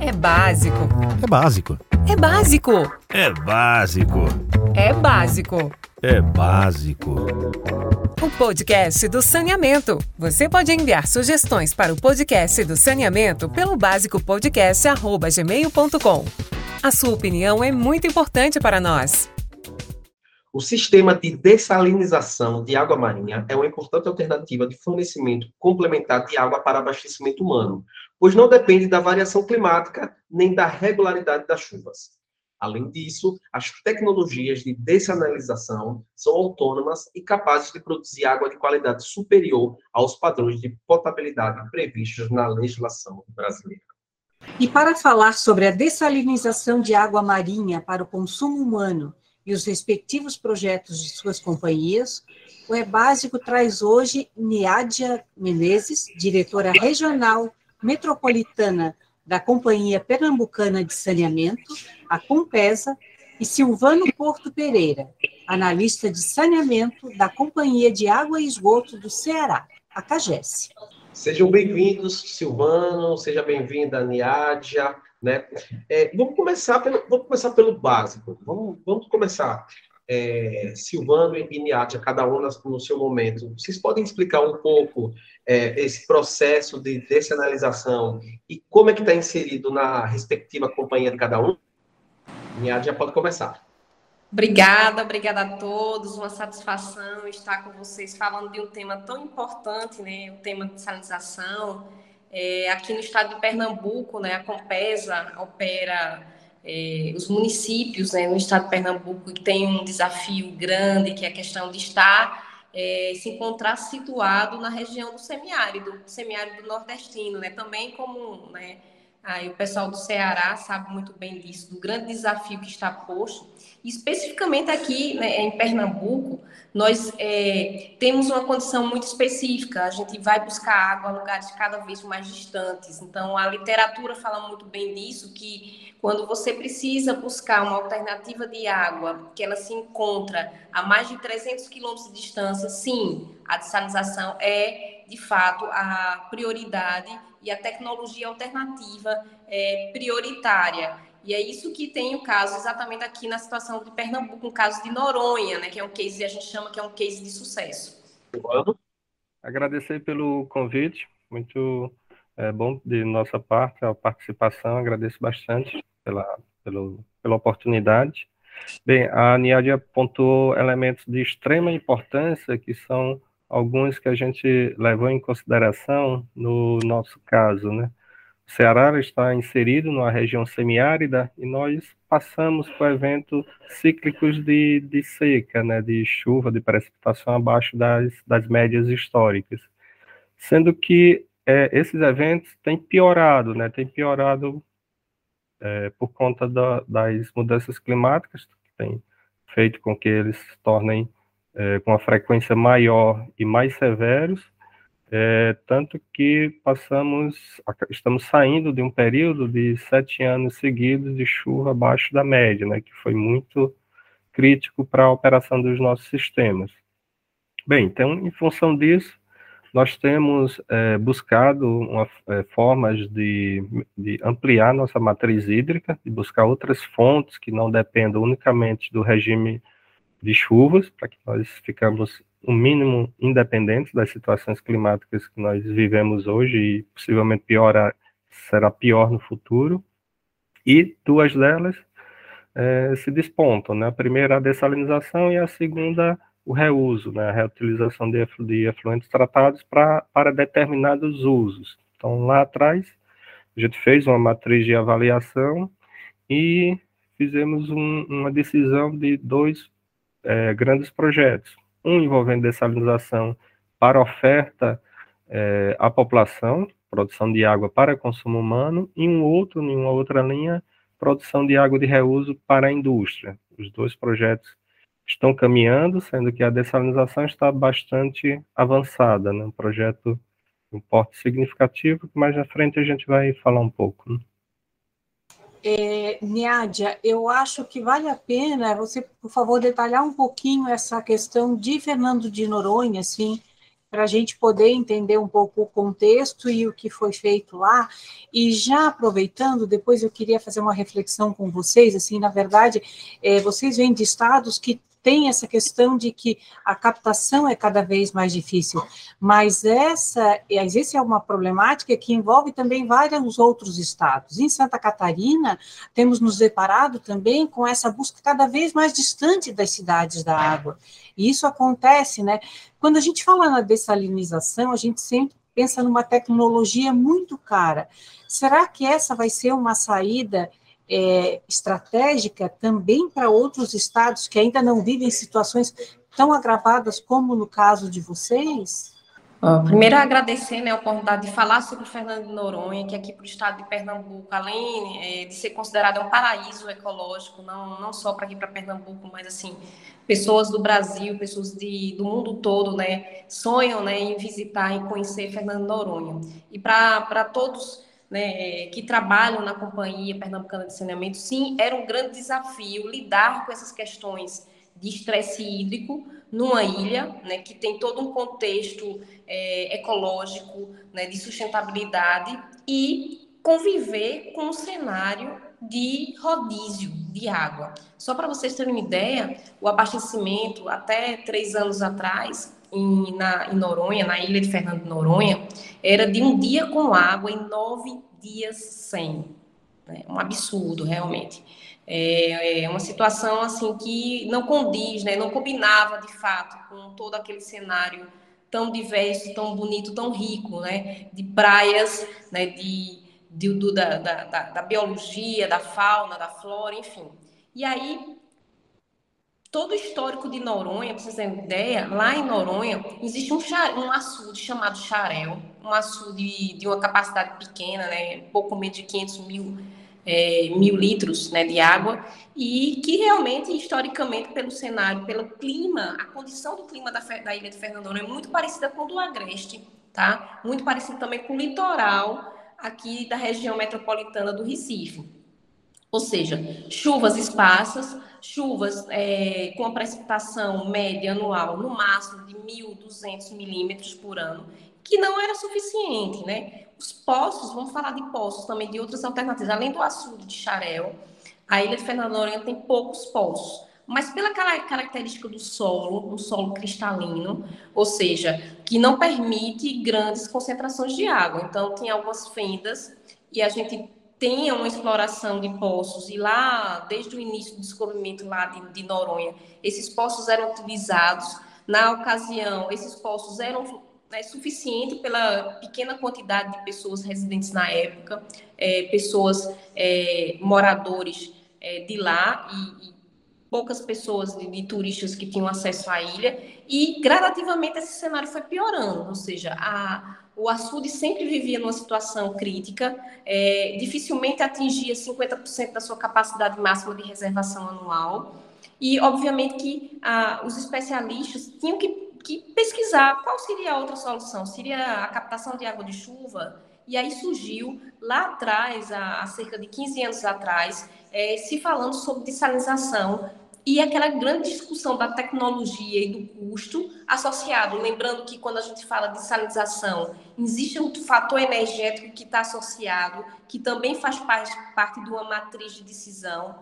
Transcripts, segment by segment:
É básico. É básico. É básico. É básico. É básico. É básico. O podcast do saneamento. Você pode enviar sugestões para o podcast do saneamento pelo básicopodcast@gmail.com. A sua opinião é muito importante para nós. O sistema de dessalinização de água marinha é uma importante alternativa de fornecimento complementar de água para abastecimento humano, pois não depende da variação climática nem da regularidade das chuvas. Além disso, as tecnologias de dessalinização são autônomas e capazes de produzir água de qualidade superior aos padrões de potabilidade previstos na legislação brasileira. E para falar sobre a dessalinização de água marinha para o consumo humano e os respectivos projetos de suas companhias, o É Básico traz hoje Niádia Menezes, diretora regional metropolitana da Companhia Pernambucana de Saneamento, a Compesa, e Silvano Porto Pereira, analista de saneamento da Companhia de Água e Esgoto do Ceará, a CAGES. Sejam bem-vindos, Silvano, seja bem-vinda, Niádia. Né? É, vamos, começar pelo, vamos começar pelo básico. Vamos, vamos começar. É, Silvano e Niátia, cada um no seu momento. Vocês podem explicar um pouco é, esse processo de descentralização e como é que está inserido na respectiva companhia de cada um? Niátia pode começar. Obrigada, obrigada a todos. Uma satisfação estar com vocês falando de um tema tão importante, né? O tema de dessalinização é, aqui no estado de Pernambuco, né, a Compesa opera é, os municípios né, no estado de Pernambuco que tem um desafio grande, que é a questão de estar, é, se encontrar situado na região do semiárido, semiárido nordestino, né, também como né, aí o pessoal do Ceará sabe muito bem disso, do grande desafio que está posto Especificamente aqui né, em Pernambuco, nós é, temos uma condição muito específica. A gente vai buscar água em lugares cada vez mais distantes. Então, a literatura fala muito bem disso, que quando você precisa buscar uma alternativa de água, que ela se encontra a mais de 300 quilômetros de distância, sim, a dessalinização é, de fato, a prioridade e a tecnologia alternativa é prioritária. E é isso que tem o caso exatamente aqui na situação de Pernambuco, um caso de Noronha, né, que é um case, a gente chama que é um case de sucesso. Agradecer pelo convite, muito é, bom de nossa parte a participação, agradeço bastante pela, pelo, pela oportunidade. Bem, a Niadia apontou elementos de extrema importância, que são alguns que a gente levou em consideração no nosso caso, né? O Ceará está inserido numa região semiárida e nós passamos por eventos cíclicos de, de seca, né, de chuva, de precipitação abaixo das, das médias históricas. Sendo que é, esses eventos têm piorado, né, têm piorado é, por conta da, das mudanças climáticas, que têm feito com que eles se tornem é, com uma frequência maior e mais severos, é, tanto que passamos, estamos saindo de um período de sete anos seguidos de chuva abaixo da média, né, que foi muito crítico para a operação dos nossos sistemas. Bem, então, em função disso, nós temos é, buscado uma, é, formas de, de, ampliar nossa matriz hídrica, de buscar outras fontes que não dependam unicamente do regime de chuvas, para que nós ficamos o mínimo independentes das situações climáticas que nós vivemos hoje e possivelmente pior será pior no futuro. E duas delas é, se despontam, né? A primeira a dessalinização e a segunda o reuso, né? A reutilização de, de efluentes tratados pra, para determinados usos. Então lá atrás a gente fez uma matriz de avaliação e fizemos um, uma decisão de dois é, grandes projetos um envolvendo dessalinização para oferta é, à população, produção de água para consumo humano, e um outro, em uma outra linha, produção de água de reuso para a indústria. Os dois projetos estão caminhando, sendo que a dessalinização está bastante avançada, né? um projeto de um porte significativo, que mais na frente a gente vai falar um pouco. Né? É, Niádia, eu acho que vale a pena você, por favor, detalhar um pouquinho essa questão de Fernando de Noronha, assim, para a gente poder entender um pouco o contexto e o que foi feito lá. E já aproveitando, depois eu queria fazer uma reflexão com vocês. Assim, na verdade, é, vocês vêm de estados que tem essa questão de que a captação é cada vez mais difícil, mas essa existe é uma problemática que envolve também vários outros estados. Em Santa Catarina, temos nos deparado também com essa busca cada vez mais distante das cidades da água. E isso acontece, né? Quando a gente fala na dessalinização, a gente sempre pensa numa tecnologia muito cara. Será que essa vai ser uma saída é, estratégica também para outros estados que ainda não vivem situações tão agravadas como no caso de vocês? primeiro, agradecer né, a oportunidade de falar sobre o Fernando de Noronha, que aqui para o estado de Pernambuco, além é, de ser considerado um paraíso ecológico, não, não só para aqui para Pernambuco, mas assim, pessoas do Brasil, pessoas de, do mundo todo, né, sonham né, em visitar e conhecer Fernando de Noronha. E para todos né, que trabalham na Companhia Pernambucana de Saneamento, sim, era um grande desafio lidar com essas questões de estresse hídrico numa ilha, né, que tem todo um contexto é, ecológico, né, de sustentabilidade e conviver com um cenário de rodízio de água. Só para vocês terem uma ideia, o abastecimento até três anos atrás em, na, em Noronha, na ilha de Fernando de Noronha, era de um dia com água em nove dias sem. Né? Um absurdo, realmente. É, é uma situação assim que não condiz, né? não combinava de fato com todo aquele cenário tão diverso, tão bonito, tão rico, né? de praias, né? de, do, da, da, da biologia, da fauna, da flora, enfim. E aí todo o histórico de Noronha, para vocês terem uma ideia, lá em Noronha existe um, um açude chamado Xarel, um açude de uma capacidade pequena, né, pouco menos de 500 mil, é, mil litros né, de água, e que realmente, historicamente, pelo cenário, pelo clima, a condição do clima da, da ilha de Fernando é muito parecida com o do Agreste, tá? muito parecido também com o litoral aqui da região metropolitana do Recife. Ou seja, chuvas esparsas, chuvas é, com a precipitação média anual no máximo de 1.200 milímetros por ano, que não era suficiente, né? Os poços, vamos falar de poços também, de outras alternativas, além do açude de Xarel, a ilha de Fernando Noronha tem poucos poços, mas pela característica do solo, um solo cristalino, ou seja, que não permite grandes concentrações de água. Então, tem algumas fendas e a gente tenha uma exploração de poços, e lá, desde o início do descobrimento lá de, de Noronha, esses poços eram utilizados. Na ocasião, esses poços eram né, suficientes pela pequena quantidade de pessoas residentes na época, é, pessoas, é, moradores é, de lá, e, e poucas pessoas de, de, turistas que tinham acesso à ilha, e gradativamente esse cenário foi piorando, ou seja, a, o açude sempre vivia numa situação crítica, é, dificilmente atingia 50% da sua capacidade máxima de reservação anual, e obviamente que ah, os especialistas tinham que, que, pesquisar qual seria a outra solução, seria a captação de água de chuva, e aí surgiu lá atrás, há cerca de 15 anos atrás, é, se falando sobre dessalinização e aquela grande discussão da tecnologia e do custo associado. Lembrando que quando a gente fala de salinização, existe um fator energético que está associado, que também faz parte, parte de uma matriz de decisão.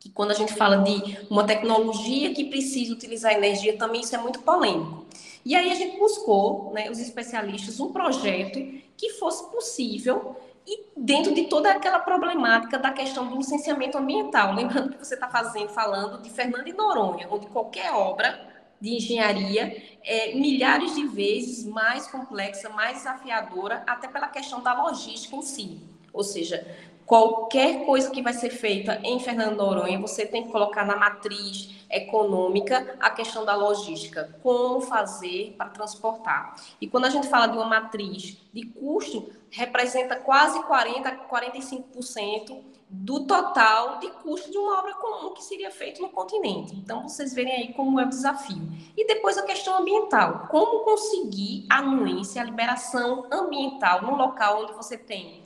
Que quando a gente fala de uma tecnologia que precisa utilizar energia, também isso é muito polêmico. E aí a gente buscou, né, os especialistas, um projeto que fosse possível e dentro de toda aquela problemática da questão do licenciamento ambiental, lembrando que você está fazendo, falando de Fernando e Noronha, onde qualquer obra de engenharia é milhares de vezes mais complexa, mais desafiadora, até pela questão da logística em si. Ou seja, qualquer coisa que vai ser feita em Fernando Noronha, você tem que colocar na matriz econômica a questão da logística, como fazer para transportar. E quando a gente fala de uma matriz de custo, representa quase 40 a 45% do total de custo de uma obra comum que seria feito no continente. Então, vocês verem aí como é o desafio. E depois a questão ambiental. Como conseguir a anuência, a liberação ambiental no local onde você tem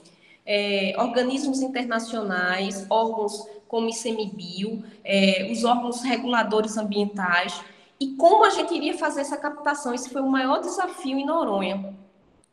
é, organismos internacionais, órgãos como ICMBio, é, os órgãos reguladores ambientais, E como a gente iria fazer essa captação? Esse foi o maior desafio em Noronha.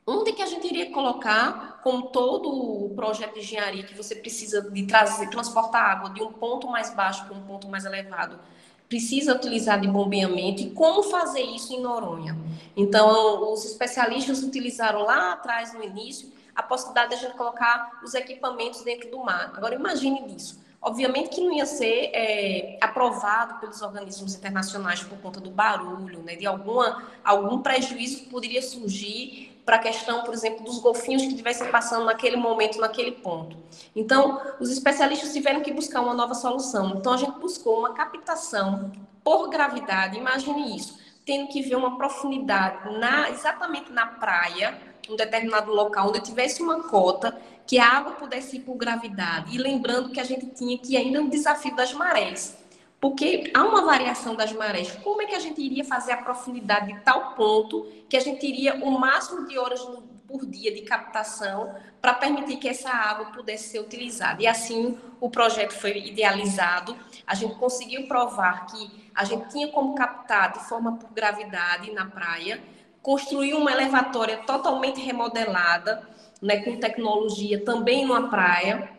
Onde que a gente iria colocar, com todo o projeto de engenharia que você precisa de trazer, transportar água de um ponto mais baixo para um ponto mais elevado, precisa utilizar de bombeamento e como fazer isso em Noronha. Então, os especialistas utilizaram lá atrás, no início, a possibilidade de a gente colocar os equipamentos dentro do mar. Agora, imagine isso. Obviamente que não ia ser é, aprovado pelos organismos internacionais por conta do barulho, né, de alguma, algum prejuízo que poderia surgir para a questão, por exemplo, dos golfinhos que estivessem passando naquele momento, naquele ponto. Então, os especialistas tiveram que buscar uma nova solução. Então, a gente buscou uma captação por gravidade, imagine isso, tendo que ver uma profundidade na, exatamente na praia, um determinado local onde tivesse uma cota que a água pudesse ir por gravidade. E lembrando que a gente tinha que ainda um desafio das marés. Porque há uma variação das marés. Como é que a gente iria fazer a profundidade de tal ponto que a gente iria o máximo de horas por dia de captação para permitir que essa água pudesse ser utilizada? E assim o projeto foi idealizado. A gente conseguiu provar que a gente tinha como captar de forma por gravidade na praia construiu uma elevatória totalmente remodelada, né, com tecnologia também numa praia,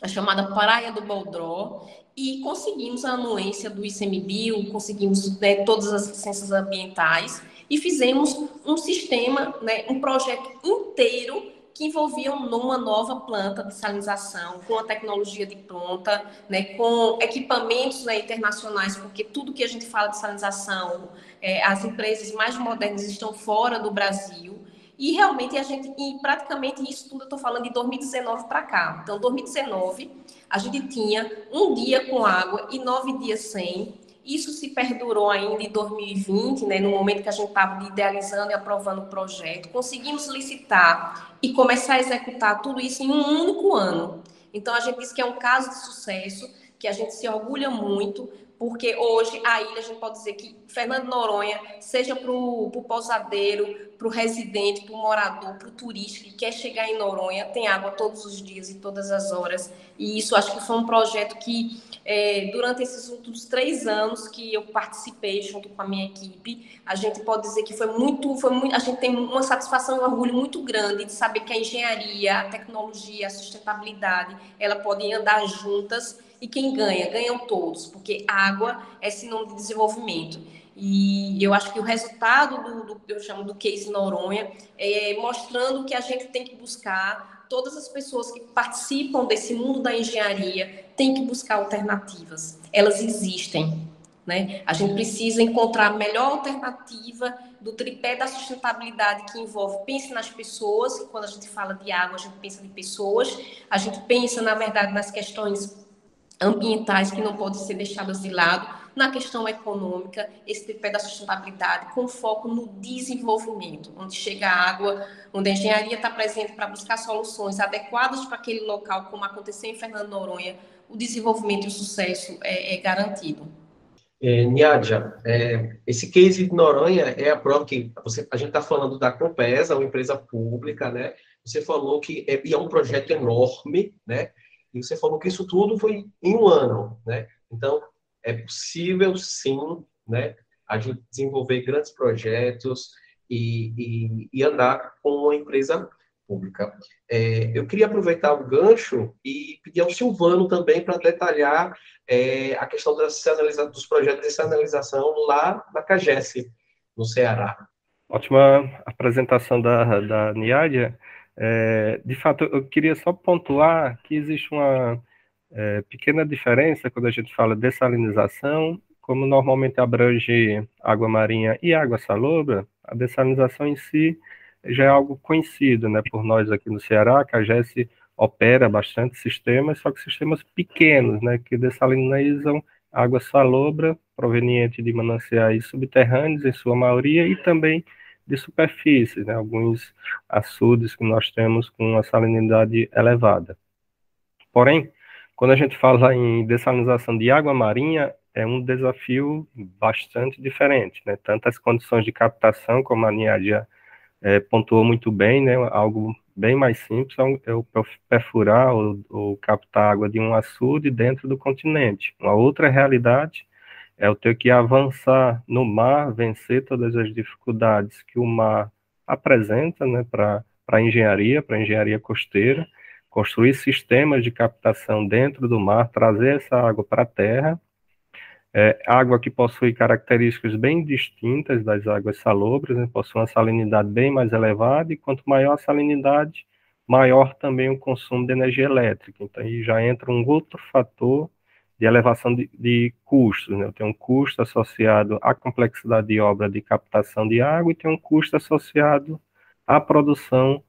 a chamada Praia do Boldró, e conseguimos a anuência do ICMBio, conseguimos né, todas as licenças ambientais e fizemos um sistema, né, um projeto inteiro que envolviam numa nova planta de salinização, com a tecnologia de pronta, né, com equipamentos né, internacionais, porque tudo que a gente fala de salinização, é, as empresas mais modernas estão fora do Brasil. E realmente a gente, e praticamente isso tudo eu estou falando de 2019 para cá. Então, 2019, a gente tinha um dia com água e nove dias sem. Isso se perdurou ainda em 2020, né, no momento que a gente estava idealizando e aprovando o projeto. Conseguimos licitar e começar a executar tudo isso em um único ano. Então, a gente diz que é um caso de sucesso, que a gente se orgulha muito, porque hoje a ilha, a gente pode dizer que Fernando Noronha, seja para o pousadeiro, para o residente, para o morador, para o turista que quer chegar em Noronha, tem água todos os dias e todas as horas. E isso acho que foi um projeto que, é, durante esses últimos três anos que eu participei junto com a minha equipe, a gente pode dizer que foi muito, foi muito a gente tem uma satisfação e um orgulho muito grande de saber que a engenharia, a tecnologia, a sustentabilidade, ela podem andar juntas e quem ganha? Ganham todos, porque água é sinônimo de desenvolvimento. E eu acho que o resultado do, do eu chamo do case Noronha é mostrando que a gente tem que buscar todas as pessoas que participam desse mundo da engenharia têm que buscar alternativas. Elas existem, né? A gente precisa encontrar a melhor alternativa do tripé da sustentabilidade que envolve pense nas pessoas, quando a gente fala de água, a gente pensa de pessoas, a gente pensa na verdade nas questões ambientais que não podem ser deixadas de lado, na questão econômica, esse tripé da sustentabilidade, com foco no desenvolvimento, onde chega a água, onde a engenharia está presente para buscar soluções adequadas para aquele local, como aconteceu em Fernando Noronha, o desenvolvimento e o sucesso é, é garantido. É, Niadja, é, esse case de Noronha é a prova que você, a gente está falando da Compesa, uma empresa pública, né? Você falou que é, é um projeto enorme, né? E você falou que isso tudo foi em um ano, né? Então, é possível, sim, né, a gente desenvolver grandes projetos e, e, e andar com uma empresa pública. É, eu queria aproveitar o gancho e pedir ao Silvano também para detalhar é, a questão dos projetos de sinalização lá na CAGES, no Ceará. Ótima apresentação da, da. É, de fato, eu queria só pontuar que existe uma é, pequena diferença quando a gente fala de dessalinização, como normalmente abrange água marinha e água salobra, a dessalinização em si já é algo conhecido né, por nós aqui no Ceará, que a GES opera bastante sistemas, só que sistemas pequenos, né, que dessalinizam água salobra proveniente de mananciais subterrâneos, em sua maioria, e também de superfície, né, alguns açudes que nós temos com uma salinidade elevada. Porém, quando a gente fala em dessalinização de água marinha, é um desafio bastante diferente, né? Tanto as condições de captação, como a Niadia é, pontuou muito bem, né? Algo bem mais simples é eu perfurar ou, ou captar água de um açude dentro do continente. Uma outra realidade é eu ter que avançar no mar, vencer todas as dificuldades que o mar apresenta né, para a engenharia, para a engenharia costeira, construir sistemas de captação dentro do mar, trazer essa água para a terra, é, água que possui características bem distintas das águas salobras, né, possui uma salinidade bem mais elevada, e quanto maior a salinidade, maior também o consumo de energia elétrica. Então, aí já entra um outro fator de elevação de, de custos. Né? Tenho um custo associado à complexidade de obra de captação de água e tem um custo associado à produção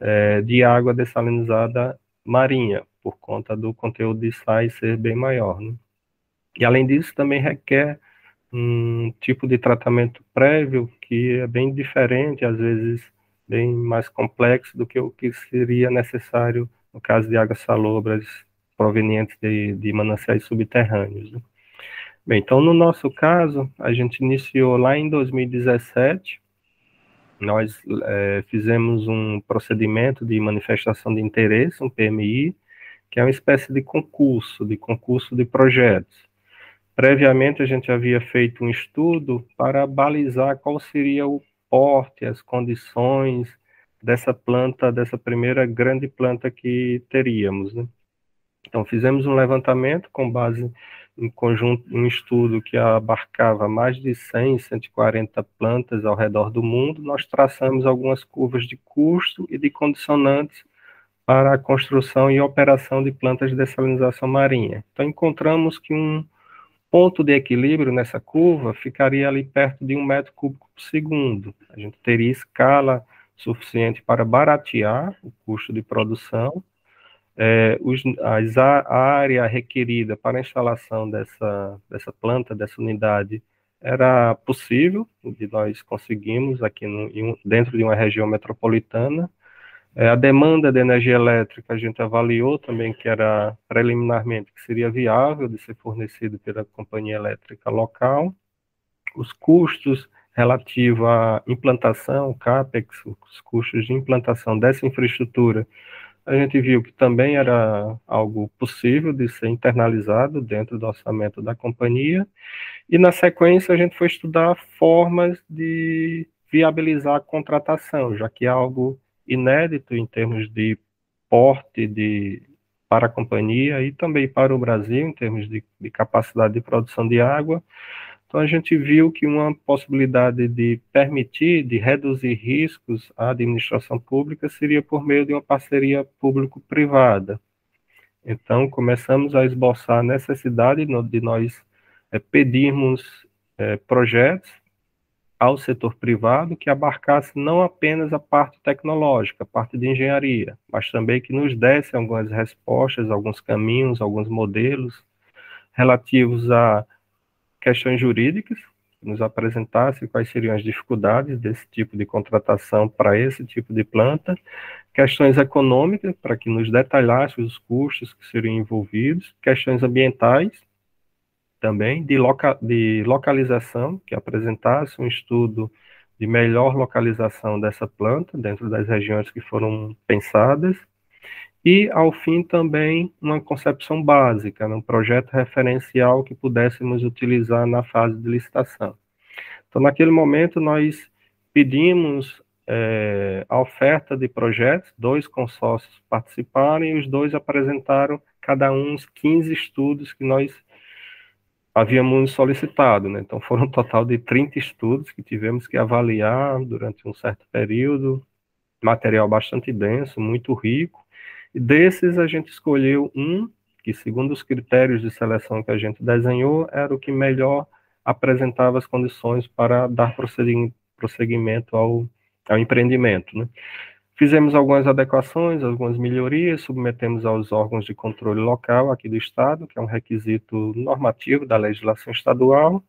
é, de água dessalinizada marinha, por conta do conteúdo de sais ser bem maior. Né? E, além disso, também requer um tipo de tratamento prévio que é bem diferente, às vezes bem mais complexo do que o que seria necessário no caso de águas salobras provenientes de, de mananciais subterrâneos. Né? Bem, então, no nosso caso, a gente iniciou lá em 2017, nós é, fizemos um procedimento de manifestação de interesse, um PMI, que é uma espécie de concurso, de concurso de projetos. Previamente, a gente havia feito um estudo para balizar qual seria o porte, as condições dessa planta, dessa primeira grande planta que teríamos. Né? Então, fizemos um levantamento com base em conjunto, um estudo que abarcava mais de 100, 140 plantas ao redor do mundo. Nós traçamos algumas curvas de custo e de condicionantes para a construção e operação de plantas de dessalinização marinha. Então, encontramos que um ponto de equilíbrio nessa curva ficaria ali perto de um metro cúbico por segundo. A gente teria escala suficiente para baratear o custo de produção. É, os, as, a área requerida para a instalação dessa, dessa planta, dessa unidade, era possível, de nós conseguimos aqui no, dentro de uma região metropolitana, é, a demanda de energia elétrica a gente avaliou também que era preliminarmente que seria viável de ser fornecido pela companhia elétrica local. Os custos relativos à implantação, CAPEX, os custos de implantação dessa infraestrutura, a gente viu que também era algo possível de ser internalizado dentro do orçamento da companhia. E na sequência a gente foi estudar formas de viabilizar a contratação, já que é algo inédito em termos de porte de, para a companhia e também para o Brasil, em termos de, de capacidade de produção de água. Então, a gente viu que uma possibilidade de permitir, de reduzir riscos à administração pública seria por meio de uma parceria público-privada. Então, começamos a esboçar a necessidade de nós é, pedirmos é, projetos ao setor privado que abarcasse não apenas a parte tecnológica, a parte de engenharia, mas também que nos desse algumas respostas, alguns caminhos, alguns modelos relativos a questões jurídicas, nos apresentasse quais seriam as dificuldades desse tipo de contratação para esse tipo de planta, questões econômicas, para que nos detalhasse os custos que seriam envolvidos, questões ambientais, também de, loca, de localização, que apresentasse um estudo de melhor localização dessa planta dentro das regiões que foram pensadas, e, ao fim, também uma concepção básica, um projeto referencial que pudéssemos utilizar na fase de licitação. Então, naquele momento, nós pedimos é, a oferta de projetos, dois consórcios participaram e os dois apresentaram cada um uns 15 estudos que nós havíamos solicitado, né? Então foram um total de 30 estudos que tivemos que avaliar durante um certo período, material bastante denso, muito rico. Desses a gente escolheu um que, segundo os critérios de seleção que a gente desenhou, era o que melhor apresentava as condições para dar prosseguimento ao, ao empreendimento, né? Fizemos algumas adequações, algumas melhorias, submetemos aos órgãos de controle local aqui do Estado, que é um requisito normativo da legislação estadual,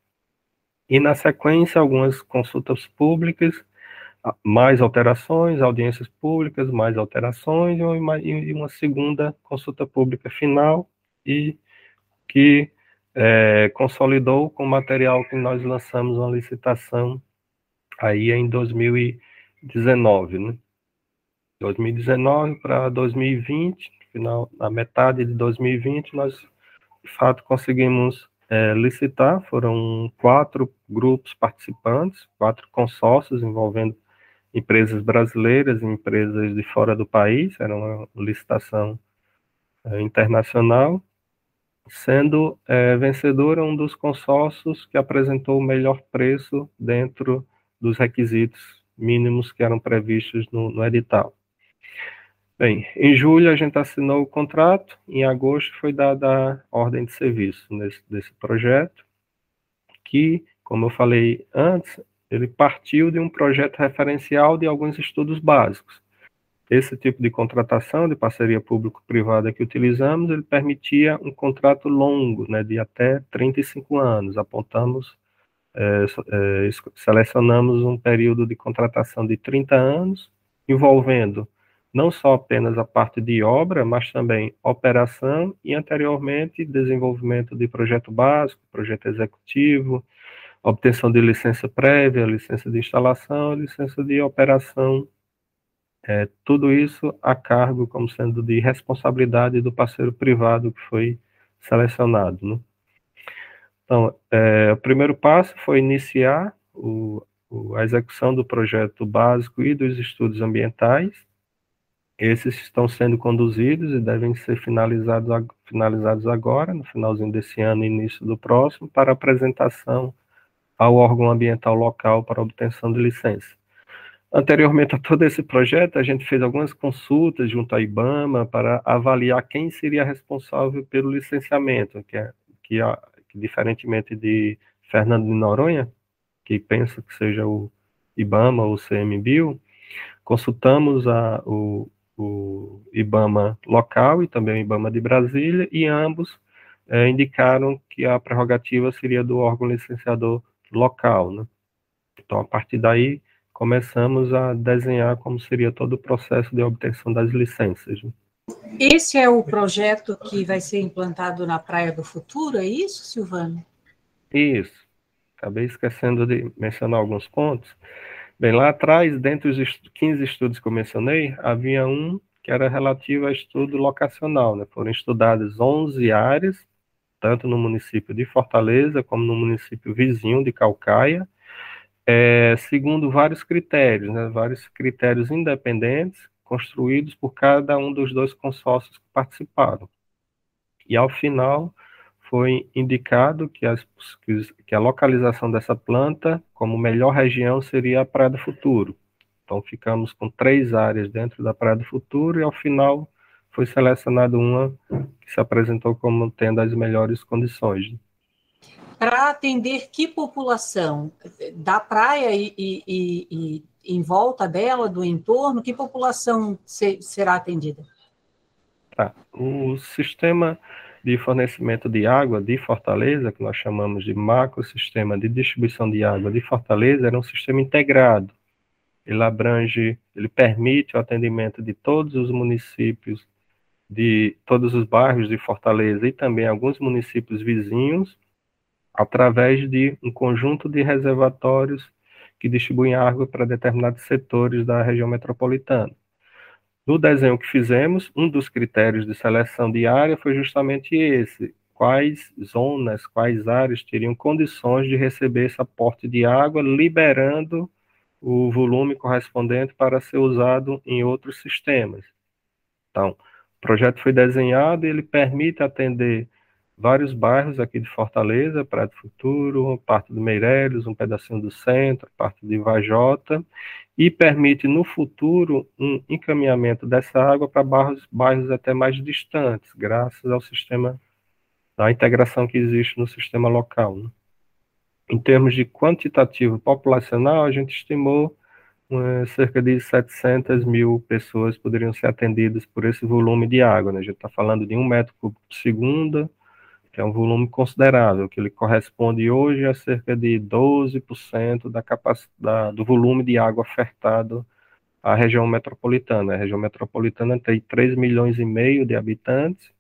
e, na sequência, algumas consultas públicas, mais alterações, audiências públicas, mais alterações, e uma segunda consulta pública final, e que é, consolidou com o material que nós lançamos uma licitação aí em 2019, né? 2019 para 2020, final, na metade de 2020, nós de fato conseguimos é, licitar, foram quatro grupos participantes, quatro consórcios envolvendo empresas brasileiras e empresas de fora do país, era uma licitação é, internacional, sendo é, vencedora um dos consórcios que apresentou o melhor preço dentro dos requisitos mínimos que eram previstos no, no edital. Bem, em julho a gente assinou o contrato, em agosto foi dada a ordem de serviço nesse, desse projeto, que, como eu falei antes, ele partiu de um projeto referencial de alguns estudos básicos. Esse tipo de contratação de parceria público-privada que utilizamos, ele permitia um contrato longo, né, de até 35 anos. Apontamos, é, é, selecionamos um período de contratação de 30 anos, envolvendo não só apenas a parte de obra, mas também operação e, anteriormente, desenvolvimento de projeto básico, projeto executivo, obtenção de licença prévia, licença de instalação, licença de operação é, tudo isso a cargo como sendo de responsabilidade do parceiro privado que foi selecionado. Né? Então, é, o primeiro passo foi iniciar o, o, a execução do projeto básico e dos estudos ambientais. Esses estão sendo conduzidos e devem ser finalizados, finalizados agora, no finalzinho desse ano e início do próximo, para apresentação ao órgão ambiental local para obtenção de licença. Anteriormente a todo esse projeto, a gente fez algumas consultas junto à IBAMA para avaliar quem seria responsável pelo licenciamento, que, é, que, é, que diferentemente de Fernando de Noronha, que pensa que seja o IBAMA ou o CMBio, consultamos a, o, o IBAMA local e também o IBAMA de Brasília, e ambos é, indicaram que a prerrogativa seria do órgão licenciador local. Né? Então, a partir daí, começamos a desenhar como seria todo o processo de obtenção das licenças. Esse é o projeto que vai ser implantado na Praia do Futuro, é isso, Silvano? Isso. Acabei esquecendo de mencionar alguns pontos. Bem, lá atrás, dentre os 15 estudos que eu mencionei, havia um que era relativo a estudo locacional. Né? Foram estudadas 11 áreas, tanto no município de Fortaleza como no município vizinho de Calcaia, é, segundo vários critérios, né, vários critérios independentes construídos por cada um dos dois consórcios que participaram. E ao final foi indicado que, as, que a localização dessa planta como melhor região seria a Praia do Futuro. Então ficamos com três áreas dentro da Praia do Futuro e ao final foi selecionada uma que se apresentou como tendo as melhores condições para atender que população? Da praia e, e, e, e, em volta dela, do entorno, que população se, será atendida? Tá. O sistema de fornecimento de água de Fortaleza, que nós chamamos de macro sistema de distribuição de água de Fortaleza, era um sistema integrado. Ele abrange, ele permite o atendimento de todos os municípios, de todos os bairros de Fortaleza e também alguns municípios vizinhos, através de um conjunto de reservatórios que distribuem água para determinados setores da região metropolitana. No desenho que fizemos, um dos critérios de seleção de área foi justamente esse: quais zonas, quais áreas teriam condições de receber esse aporte de água, liberando o volume correspondente para ser usado em outros sistemas. Então, o projeto foi desenhado e ele permite atender vários bairros aqui de Fortaleza, Praia do Futuro, parte do Meireles, um pedacinho do centro, parte de Vajota, e permite no futuro um encaminhamento dessa água para bairros, bairros até mais distantes, graças ao sistema, da integração que existe no sistema local. Né? Em termos de quantitativo populacional, a gente estimou cerca de 700 mil pessoas poderiam ser atendidas por esse volume de água. Né? A gente está falando de um metro cúbico por segundo, que é um volume considerável, que ele corresponde hoje a cerca de 12% da capacidade do volume de água ofertado à região metropolitana. A região metropolitana tem 3 milhões e meio de habitantes.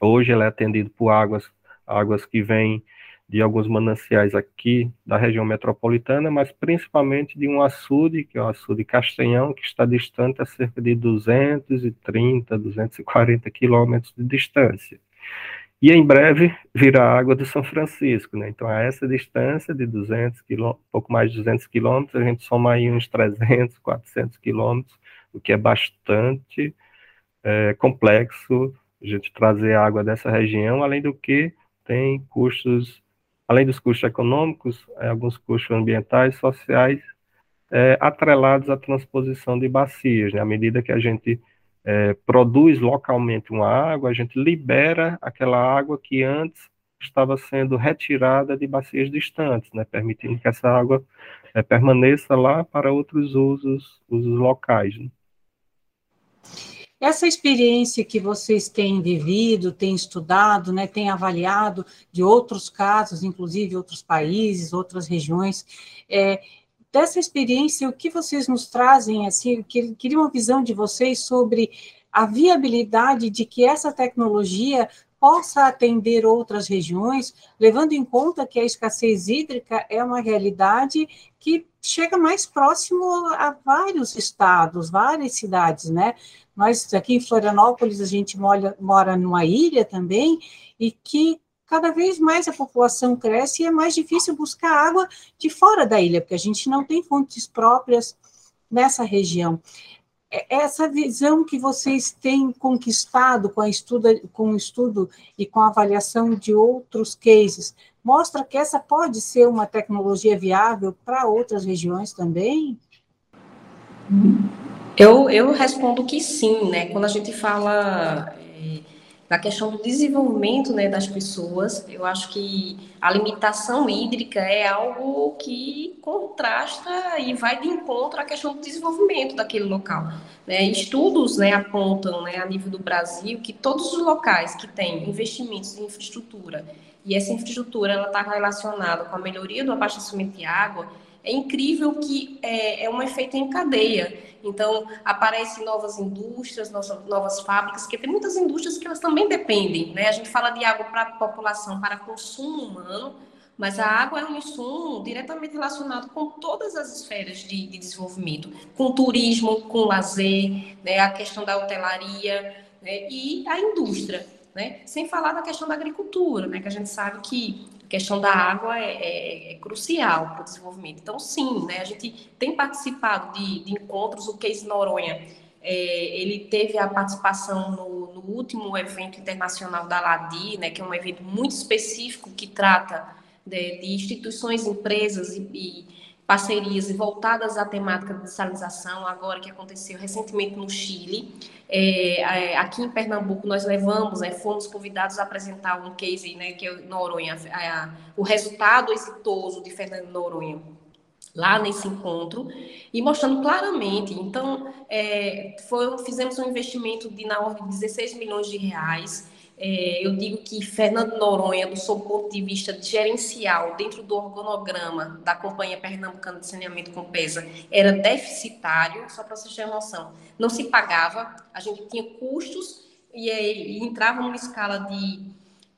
Hoje ela é atendida por águas, águas que vêm de alguns mananciais aqui da região metropolitana, mas principalmente de um açude, que é o açude Castanhão, que está distante a cerca de 230, 240 quilômetros de distância. e em breve virá água do São Francisco, né? Então, a essa distância de 200 quilômetros, pouco mais de 200 quilômetros, a gente soma aí uns 300, 400 quilômetros, o que é bastante é, complexo a gente trazer água dessa região, além do que tem custos, além dos custos econômicos, é, alguns custos ambientais, sociais, é, atrelados à transposição de bacias, né? À medida que a gente é, produz localmente uma água, a gente libera aquela água que antes estava sendo retirada de bacias distantes, né, permitindo que essa água é, permaneça lá para outros usos, usos locais. Né. Essa experiência que vocês têm vivido, têm estudado, né, têm avaliado de outros casos, inclusive outros países, outras regiões, é, dessa experiência, o que vocês nos trazem, assim, queria uma visão de vocês sobre a viabilidade de que essa tecnologia possa atender outras regiões, levando em conta que a escassez hídrica é uma realidade que chega mais próximo a vários estados, várias cidades, né? Nós aqui em Florianópolis a gente mora, mora numa ilha também e que cada vez mais a população cresce e é mais difícil buscar água de fora da ilha, porque a gente não tem fontes próprias nessa região. É, essa visão que vocês têm conquistado com, a estudo, com o estudo e com a avaliação de outros cases, mostra que essa pode ser uma tecnologia viável para outras regiões também? Eu, eu respondo que sim, né? Quando a gente fala na questão do desenvolvimento né, das pessoas, eu acho que a limitação hídrica é algo que contrasta e vai de encontro à questão do desenvolvimento daquele local. Né? Estudos né, apontam né, a nível do Brasil que todos os locais que têm investimentos em infraestrutura e essa infraestrutura está relacionada com a melhoria do abastecimento de água, é incrível que é, é um efeito em cadeia. Então, aparecem novas indústrias, novas, fábricas, porque tem muitas indústrias que elas também dependem. Né? A gente fala de água para a população, para consumo humano, mas a água é um insumo diretamente relacionado com todas as esferas de, de desenvolvimento, com turismo, com lazer, né? a questão da hotelaria né? e a indústria. Né? Sem falar da questão da agricultura, né? que a gente sabe que a questão da água é, é, é crucial para o desenvolvimento. Então, sim, né, a gente tem participado de, de encontros, o Case Noronha, é, ele teve a participação no, no, último evento internacional da LADI, né, que é um evento muito específico que trata de, de instituições, empresas e, e parcerias voltadas à temática de salinização, agora que aconteceu recentemente no Chile. É, é, aqui em Pernambuco, nós levamos, é, fomos convidados a apresentar um case, né, que é Noronha, a, o resultado exitoso de Fernando Noronha, lá nesse encontro, e mostrando claramente. Então, é, foi, fizemos um investimento de na ordem de 16 milhões de reais, é, eu digo que Fernando Noronha, do seu ponto de vista gerencial, dentro do organograma da Companhia Pernambucana de Saneamento com PESA, era deficitário, só para vocês terem noção. Não se pagava, a gente tinha custos e, e entrava numa escala de,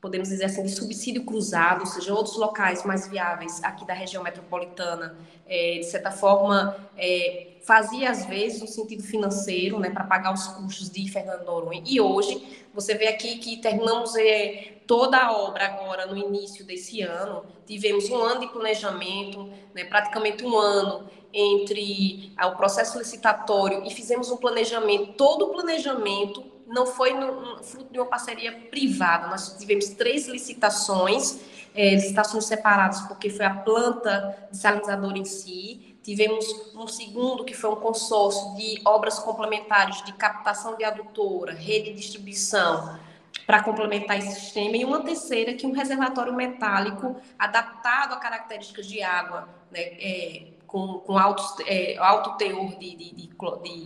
podemos dizer assim, de subsídio cruzado, ou seja, outros locais mais viáveis aqui da região metropolitana, é, de certa forma, é, fazia às vezes no sentido financeiro, né, para pagar os custos de Fernando Noronha. E hoje você vê aqui que terminamos é, toda a obra agora no início desse ano. Tivemos um ano de planejamento, né, praticamente um ano entre ah, o processo licitatório e fizemos um planejamento. Todo o planejamento não foi no, fruto de uma parceria privada. Nós tivemos três licitações, é, licitações separadas, porque foi a planta desalinizadora em si, Tivemos um segundo, que foi um consórcio de obras complementares de captação de adutora, rede de distribuição, para complementar esse sistema, e uma terceira, que é um reservatório metálico adaptado a características de água, né, é, com, com alto, é, alto teor de, de, de,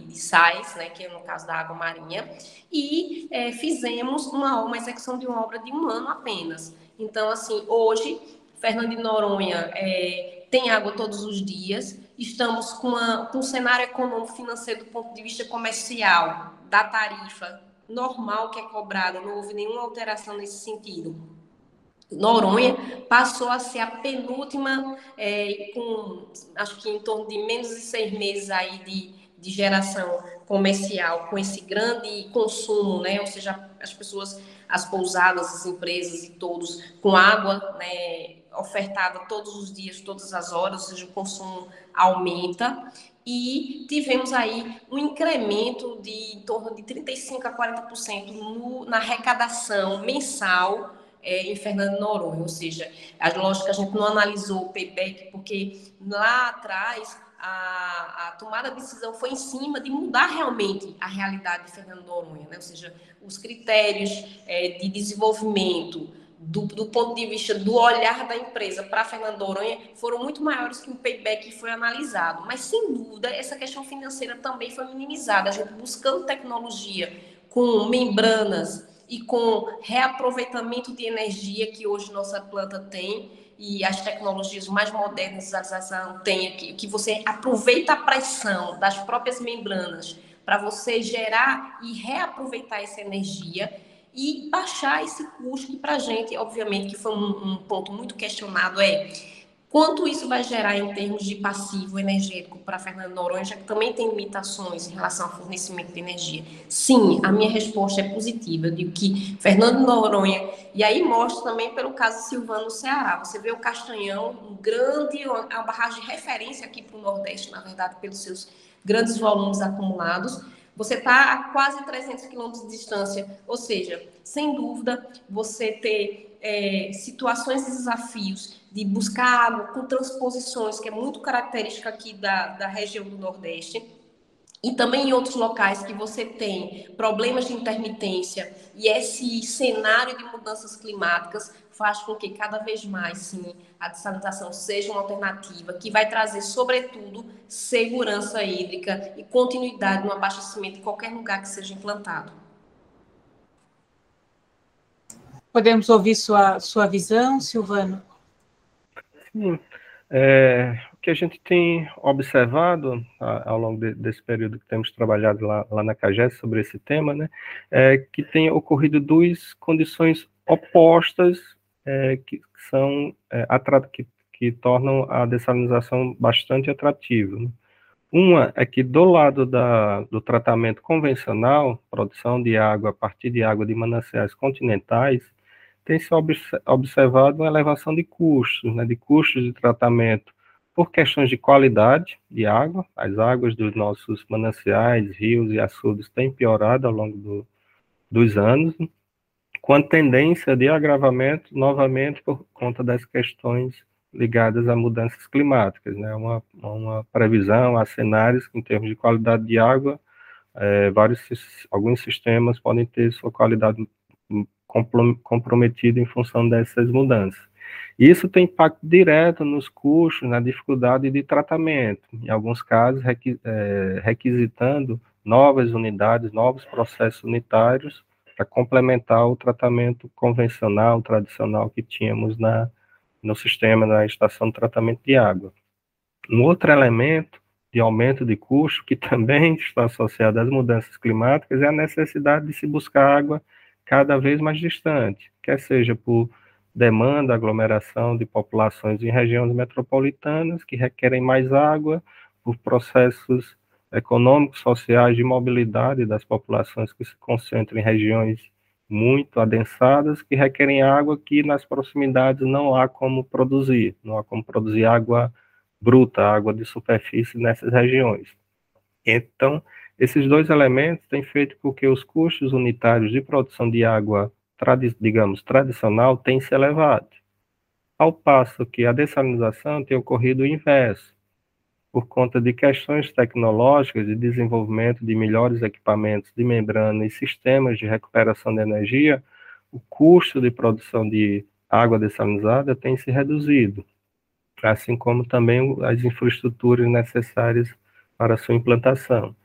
de, sais, né, que é no caso da água marinha, e é, fizemos uma, uma execução de uma obra de um ano apenas. Então, assim, hoje, Fernando de Noronha é, tem água todos os dias, estamos com, uma, com um cenário econômico financeiro do ponto de vista comercial, da tarifa normal que é cobrada, não houve nenhuma alteração nesse sentido. Noronha passou a ser a penúltima, é, com acho que em torno de menos de seis meses aí de, de geração comercial com esse grande consumo, né? Ou seja, as pessoas, as pousadas, as empresas e todos com água, né? Ofertada todos os dias, todas as horas, ou seja, o consumo aumenta e tivemos aí um incremento de em torno de 35 a 40% no, na arrecadação mensal é, em Fernando Noronha, ou seja, a lógica a gente não analisou o payback porque lá atrás a, a, tomada de decisão foi em cima de mudar realmente a realidade de Fernando Noronha, né? ou seja, os critérios é, de desenvolvimento, do, do, ponto de vista do olhar da empresa para Fernando Noronha foram muito maiores que o payback que foi analisado. Mas, sem dúvida, essa questão financeira também foi minimizada. A gente buscando tecnologia com membranas e com reaproveitamento de energia que hoje nossa planta tem e as tecnologias mais modernas a tem aqui, que você aproveita a pressão das próprias membranas para você gerar e reaproveitar essa energia e baixar esse custo que para a gente, obviamente, que foi um, um, ponto muito questionado, é quanto isso vai gerar em termos de passivo energético para Fernando Noronha, já que também tem limitações em relação ao fornecimento de energia. Sim, a minha resposta é positiva, de que Fernando Noronha, e aí mostra também pelo caso Silvano no Ceará, você vê o Castanhão, um grande, uma barragem de referência aqui para o Nordeste, na verdade, pelos seus grandes volumes acumulados, você está a quase 300 quilômetros de distância, ou seja, sem dúvida, você ter é, situações e desafios de buscar água com transposições, que é muito característica aqui da, da região do Nordeste, e também em outros locais que você tem problemas de intermitência e esse cenário de mudanças climáticas faz com que cada vez mais, sim, a dessalinização seja uma alternativa que vai trazer, sobretudo, segurança hídrica e continuidade no abastecimento em qualquer lugar que seja implantado. Podemos ouvir sua, sua visão, Silvano? Sim. É, o que a gente tem observado a, ao longo de, desse período que temos trabalhado lá, lá na CAGES sobre esse tema, né, é que tem ocorrido duas condições opostas é, que são é, que, que tornam a dessalinização bastante atrativa. Né? Uma é que do lado da, do tratamento convencional, produção de água a partir de água de mananciais continentais, tem se observado uma elevação de custos, né, de custos de tratamento por questões de qualidade de água. As águas dos nossos mananciais, rios e açudes têm piorado ao longo do, dos anos, com a tendência de agravamento novamente por conta das questões ligadas a mudanças climáticas, né? Uma, uma previsão, há cenários em termos de qualidade de água, é, vários alguns sistemas podem ter sua qualidade comprometido em função dessas mudanças. Isso tem impacto direto nos custos, na dificuldade de tratamento, em alguns casos é, requisitando novas unidades, novos processos unitários para complementar o tratamento convencional, tradicional que tínhamos na, no sistema, na estação de tratamento de água. Um outro elemento de aumento de custo, que também está associado às mudanças climáticas, é a necessidade de se buscar água cada vez mais distante, quer seja por demanda, aglomeração de populações em regiões metropolitanas que requerem mais água, por processos econômicos, sociais de mobilidade das populações que se concentram em regiões muito adensadas, que requerem água que nas proximidades não há como produzir, não há como produzir água bruta, água de superfície nessas regiões. Então, esses dois elementos têm feito com que os custos unitários de produção de água, digamos, tradicional tenham se elevado, ao passo que a dessalinização tem ocorrido o inverso, por conta de questões tecnológicas de desenvolvimento de melhores equipamentos de membrana e sistemas de recuperação de energia, o custo de produção de água dessalinizada tem se reduzido, assim como também as infraestruturas necessárias para sua implantação.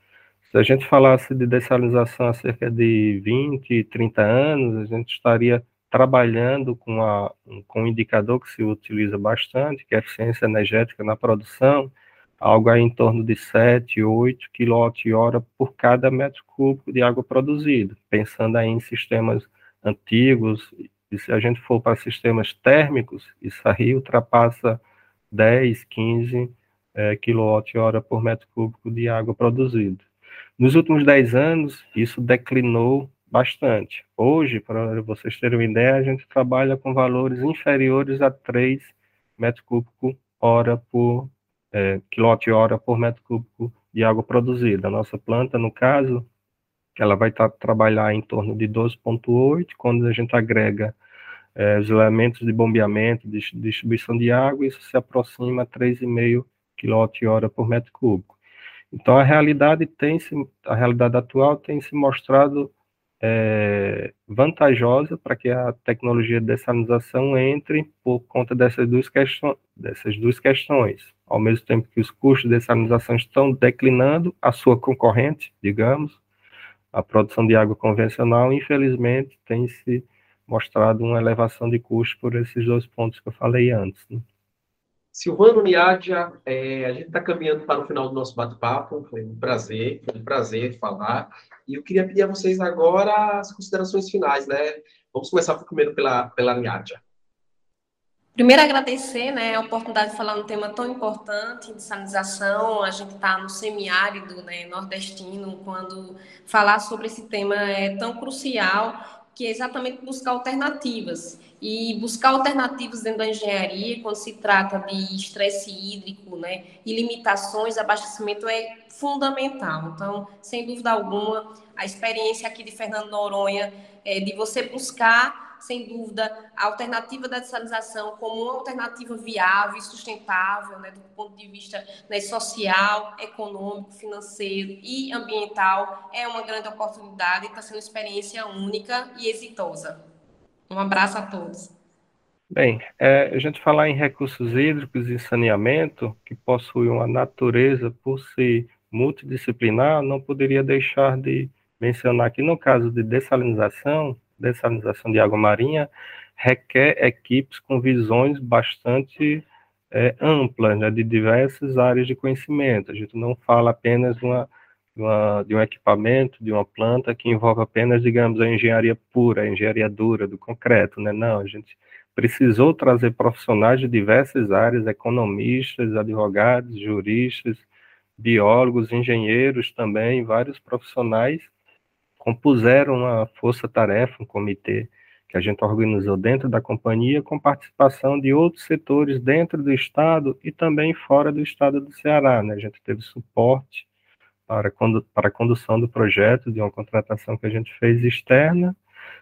Se a gente falasse de dessalinização há cerca de 20, 30 anos, a gente estaria trabalhando com, a, com um indicador que se utiliza bastante, que é a eficiência energética na produção, algo em torno de 7, 8 kWh por cada metro cúbico de água produzida, pensando aí em sistemas antigos, e se a gente for para sistemas térmicos, isso aí ultrapassa 10, 15 é, kWh por metro cúbico de água produzida. Nos últimos 10 anos, isso declinou bastante. Hoje, para vocês terem uma ideia, a gente trabalha com valores inferiores a 3 metros cúbicos hora por é, quilowatt-hora por metro cúbico de água produzida. A nossa planta, no caso, ela vai tá, trabalhar em torno de 12,8, quando a gente agrega é, os elementos de bombeamento, de distribuição de água, isso se aproxima a 3,5 kWh por metro cúbico. Então a realidade tem se, a realidade atual tem se mostrado é, vantajosa para que a tecnologia de dessalinização entre por conta dessas duas, questões, dessas duas questões. Ao mesmo tempo que os custos de dessalinização estão declinando, a sua concorrente, digamos, a produção de água convencional, infelizmente, tem se mostrado uma elevação de custos por esses dois pontos que eu falei antes. Né? Silvano Niádia, é, a gente está caminhando para o final do nosso bate-papo, foi um prazer, foi um prazer falar, e eu queria pedir a vocês agora as considerações finais, né? Vamos começar primeiro pela, pela Niádia. Primeiro, agradecer né, a oportunidade de falar um tema tão importante de sanitização. A gente está no semiárido né, nordestino, quando falar sobre esse tema é tão crucial que é exatamente buscar alternativas. E buscar alternativas dentro da engenharia, quando se trata de estresse hídrico né, e limitações abastecimento, é fundamental. Então, sem dúvida alguma, a experiência aqui de Fernando Noronha é de você buscar sem dúvida, a alternativa da dessalinização como uma alternativa viável e sustentável, né, do ponto de vista né, social, econômico, financeiro e ambiental, é uma grande oportunidade e está sendo uma experiência única e exitosa. Um abraço a todos. Bem, é, a gente falar em recursos hídricos e saneamento, que possui uma natureza por si multidisciplinar, não poderia deixar de mencionar que no caso de dessalinização, dessalinização de água marinha requer equipes com visões bastante é, amplas, né, de diversas áreas de conhecimento. A gente não fala apenas uma, uma, de um equipamento, de uma planta que envolve apenas, digamos, a engenharia pura, a engenharia dura do concreto, né? Não, a gente precisou trazer profissionais de diversas áreas, economistas, advogados, juristas, biólogos, engenheiros também, vários profissionais compuseram uma força-tarefa, um comitê que a gente organizou dentro da companhia, com participação de outros setores dentro do Estado e também fora do Estado do Ceará. Né? A gente teve suporte para, para a condução do projeto, de uma contratação que a gente fez externa.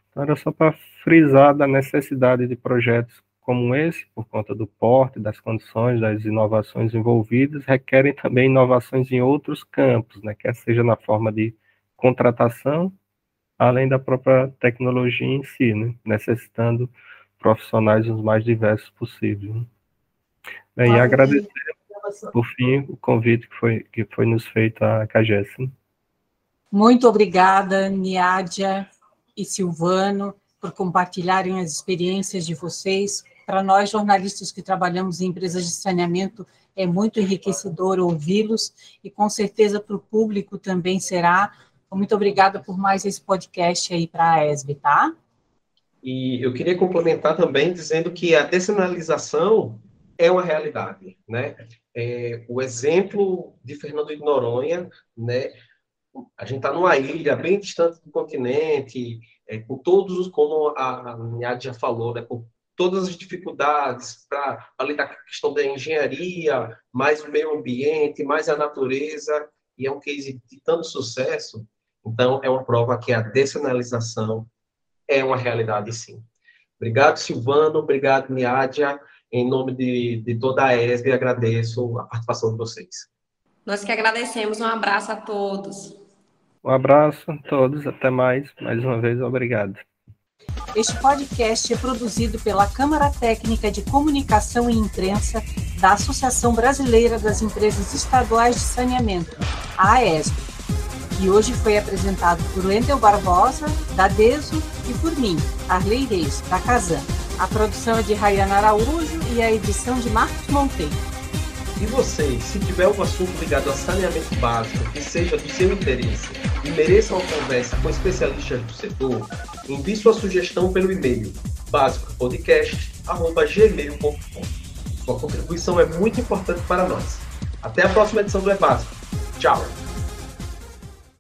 Então, era só para frisar da necessidade de projetos como esse, por conta do porte, das condições, das inovações envolvidas, requerem também inovações em outros campos, né? quer seja na forma de contratação, além da própria tecnologia em si, né? necessitando profissionais os mais diversos possíveis. Né? Bem, e agradecer, por fim, o convite que foi, que foi nos feito à CAGES. Muito obrigada, Niádia e Silvano, por compartilharem as experiências de vocês. Para nós, jornalistas que trabalhamos em empresas de saneamento, é muito enriquecedor ouvi-los e, com certeza, para o público também será, muito obrigada por mais esse podcast aí para a ESB, tá? E eu queria complementar também dizendo que a descentralização é uma realidade, né? É, o exemplo de Fernando de Noronha, né? A gente está numa ilha bem distante do continente, é, com todos os, como a, a já falou, né? Com todas as dificuldades para lidar com a questão da engenharia, mais o meio ambiente, mais a natureza, e é um case de tanto sucesso então, é uma prova que a descentralização é uma realidade, sim. Obrigado, Silvano. Obrigado, Miádia. Em nome de, de toda a ESB, agradeço a participação de vocês. Nós que agradecemos. Um abraço a todos. Um abraço a todos. Até mais. Mais uma vez, obrigado. Este podcast é produzido pela Câmara Técnica de Comunicação e Imprensa da Associação Brasileira das Empresas Estaduais de Saneamento, a AESB e hoje foi apresentado por Wendel Barbosa, da Deso, e por mim, Arley Reis, da Casan. A produção é de Rayana Araújo e a edição de Marcos Monteiro. E você, se tiver algum assunto ligado a saneamento básico que seja do seu interesse e mereça uma conversa com especialistas do setor, envie sua sugestão pelo e-mail básicopodcast.gmail.com Sua contribuição é muito importante para nós. Até a próxima edição do É Básico. Tchau!